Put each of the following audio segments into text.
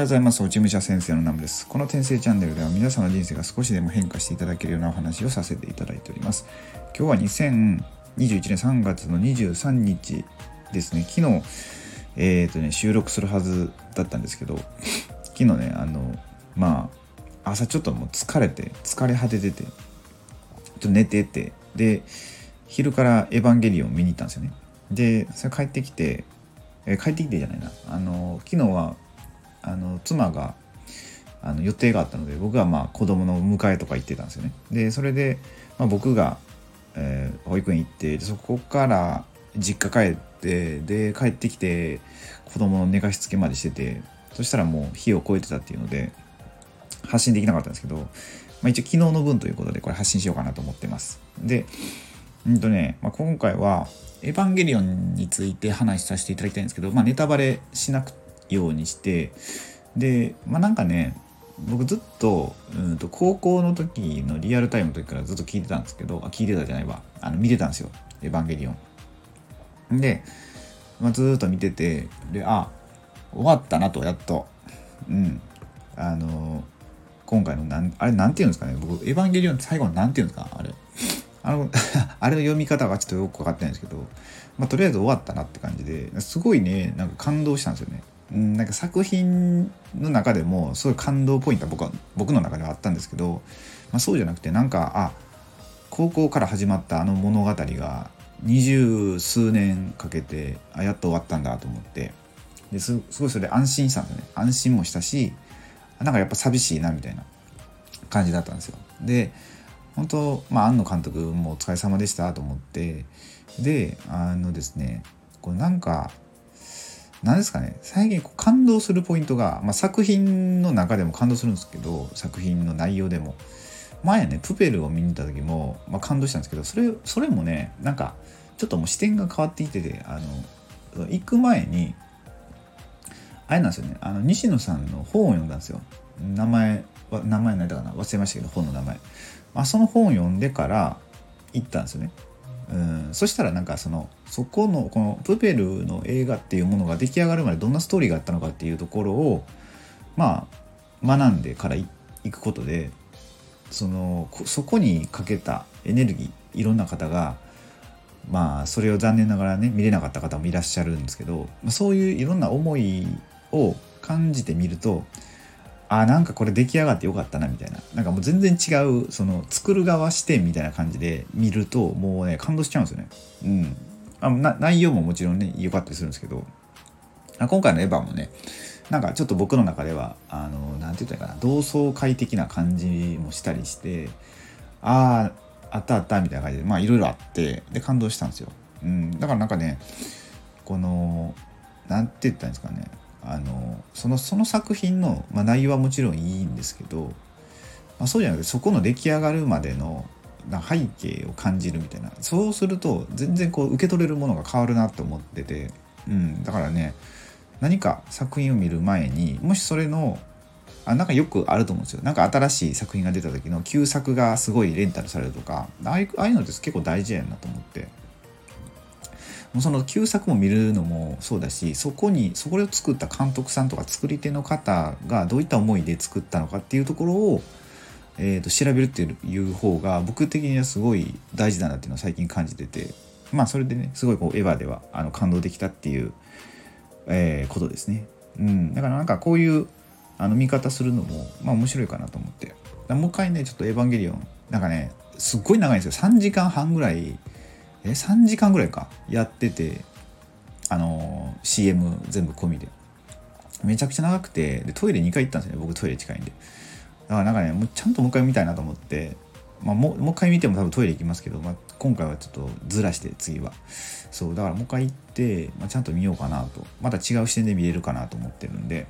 はようございます。落ち武者先生のナムです。この転生チャンネルでは皆さんの人生が少しでも変化していただけるようなお話をさせていただいております。今日は2021年3月の23日ですね。昨日、えっ、ー、とね、収録するはずだったんですけど、昨日ね、あの、まあ、朝ちょっともう疲れて、疲れ果ててて、ちょっと寝てて、で、昼からエヴァンゲリオン見に行ったんですよね。で、それ帰ってきて、え帰ってきてじゃないな。あの、昨日は、あの、妻が、あの予定があったので僕はまあ子供の迎えとか行ってたんですよね。でそれで、まあ、僕が、えー、保育園行ってそこから実家帰ってで帰ってきて子供の寝かしつけまでしててそしたらもう火を超えてたっていうので発信できなかったんですけど、まあ、一応昨日の分ということでこれ発信しようかなと思ってます。で、うんとね、まあ、今回はエヴァンゲリオンについて話させていただきたいんですけど、まあ、ネタバレしなくようにしてでまあなんかね僕ずっとうんと高校の時のリアルタイムの時からずっと聞いてたんですけどあ聞いてたじゃないわ。あの見てたんですよ「エヴァンゲリオン」で、まあ、ずっと見ててであ終わったなとやっと。うん。あの今回のなんあれなんて言うんですかね。僕「エヴァンゲリオン」最後のなんて言うんですか？あれ。あの あれの読み方がちょっとよく分かってないんですけど、まあ、とりあえず終わったなって感じですごいねなんか感動したんですよね。なんか作品の中でもすごい感動ポイントは僕は僕の中ではあったんですけど、まあ、そうじゃなくてなんかあ高校から始まったあの物語が二十数年かけてあやっと終わったんだと思ってですすごいそれで安心したんですね。安心もしたしなんかやっぱ寂しいなみたいな感じだったんですよ。で本当まあ庵野監督もお疲れ様でしたと思ってであのですねこうなんか何ですかね。最近こう感動するポイントが、まあ、作品の中でも感動するんですけど作品の内容でも。前ねプペルを見に行った時も、まあ、感動したんですけどそれそれもねなんかちょっともう視点が変わってきててあの行く前にあれなんですよね。あの西野さんの本を読んだんですよ。名前は名前何だかな。忘れましたけど本の名前、まあ、その本を読んでから行ったんですよね。うん、そしたらなんかそのそこのこのプペルの映画っていうものが出来上がるまでどんなストーリーがあったのかっていうところをまあ学んでからいくことでそのそこにかけたエネルギーいろんな方がまあそれを残念ながらね見れなかった方もいらっしゃるんですけどまそういういろんな思いを感じてみるとあなんかこれ出来上がってよかったなみたいな。なんかもう全然違うその作る側視点みたいな感じで見るともうね感動しちゃうんですよね。うん。あな内容ももちろんね良かったりするんですけど。あ今回のエヴァもねなんかちょっと僕の中ではあの何て言ったらいいかな同窓会的な感じもしたりしてあああったあったみたいな感じでまあいろいろあってで感動したんですよ、うん、だからなんかねこの何て言ったんですかね。あのそのその作品の、まあ、内容はもちろんいいんですけど、まあ、そうじゃなくてそこの出来上がるまでの背景を感じるみたいな。そうすると全然こう受け取れるものが変わるなと思ってて、うん、だからね何か作品を見る前にもしそれのあなんかよくあると思うんですよ。なんか新しい作品が出た時の旧作がすごいレンタルされるとかああいうのって結構大事やなと思って。うその旧作も見るのもそうだしそこにそこを作った監督さんとか作り手の方がどういった思いで作ったのかっていうところを、えー、と調べるっていう方が僕的にはすごい大事だなっていうのを最近感じててまあそれでねすごいこうエヴァではあの感動できたっていう、えー、ことですね。うん、だからなんかこういうあの見方するのもまあ面白いかなと思って。もう一回ねちょっと「エヴァンゲリオン」なんかねすっごい長いんですよ。3時間半ぐらいえ3時間ぐらいか？やっててあの CM 全部込みで。めちゃくちゃ長くてでトイレ2回行ったんですよね。僕トイレ近いんで。だからなんかねもうちゃんともう一回見たいなと思って、まあ、もうもう一回見ても多分トイレ行きますけど、まあ、今回はちょっとずらして次は。そうだからもう一回行って、まあ、ちゃんと見ようかなと。また違う視点で見れるかなと思ってるんで。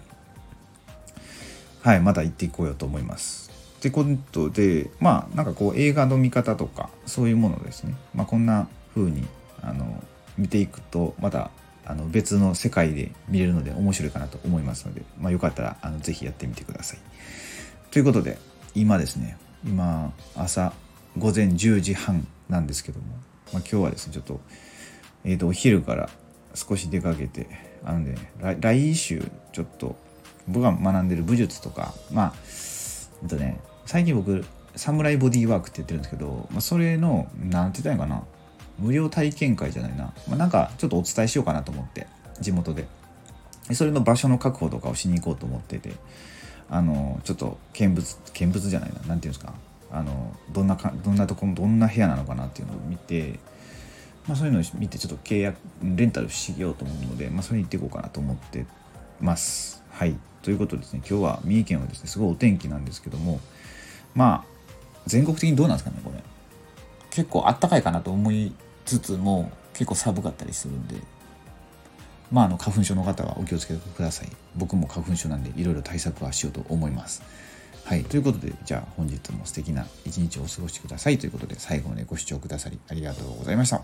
はいまた行っていこうよと思います。ってことでまあなんかこう映画の見方とかそういうものですね。まあこんな風にあの見ていくとまたあの別の世界で見れるので面白いかなと思いますので、まあ、よかったらあのぜひやってみてください。ということで今ですね今朝午前10時半なんですけども、まあ、今日はですねちょっと,、えー、とお昼から少し出かけてあので、ね、来週ちょっと僕が学んでる武術とかまあえっとね最近僕サムライボディーワークって言ってるんですけど、まあ、それの何て言ったらいいかな無料体験会じゃないな、まあ、なんかちょっとお伝えしようかなと思って地元で。それの場所の確保とかをしに行こうと思っててあのちょっと見物見物じゃないな。何て言うんですか。あのどんなかどんなとこどんな部屋なのかなっていうのを見て、まあ、そういうのを見てちょっと契約レンタルしようと思うので、まあ、それに行っていこうかなと思ってます。はい。ということでですね今日は三重県はですねすごいお天気なんですけどもまあ全国的にどうなんですかねこれ。結構あったかいかなと思いつつも結構寒かったりするんでまあ、あの花粉症の方はお気をつけください。僕も花粉症なんでいろいろ対策はしようと思います。はい。ということで、じゃあ本日も素敵な一日をお過ごしくださいということで、最後までご視聴くださりありがとうございました。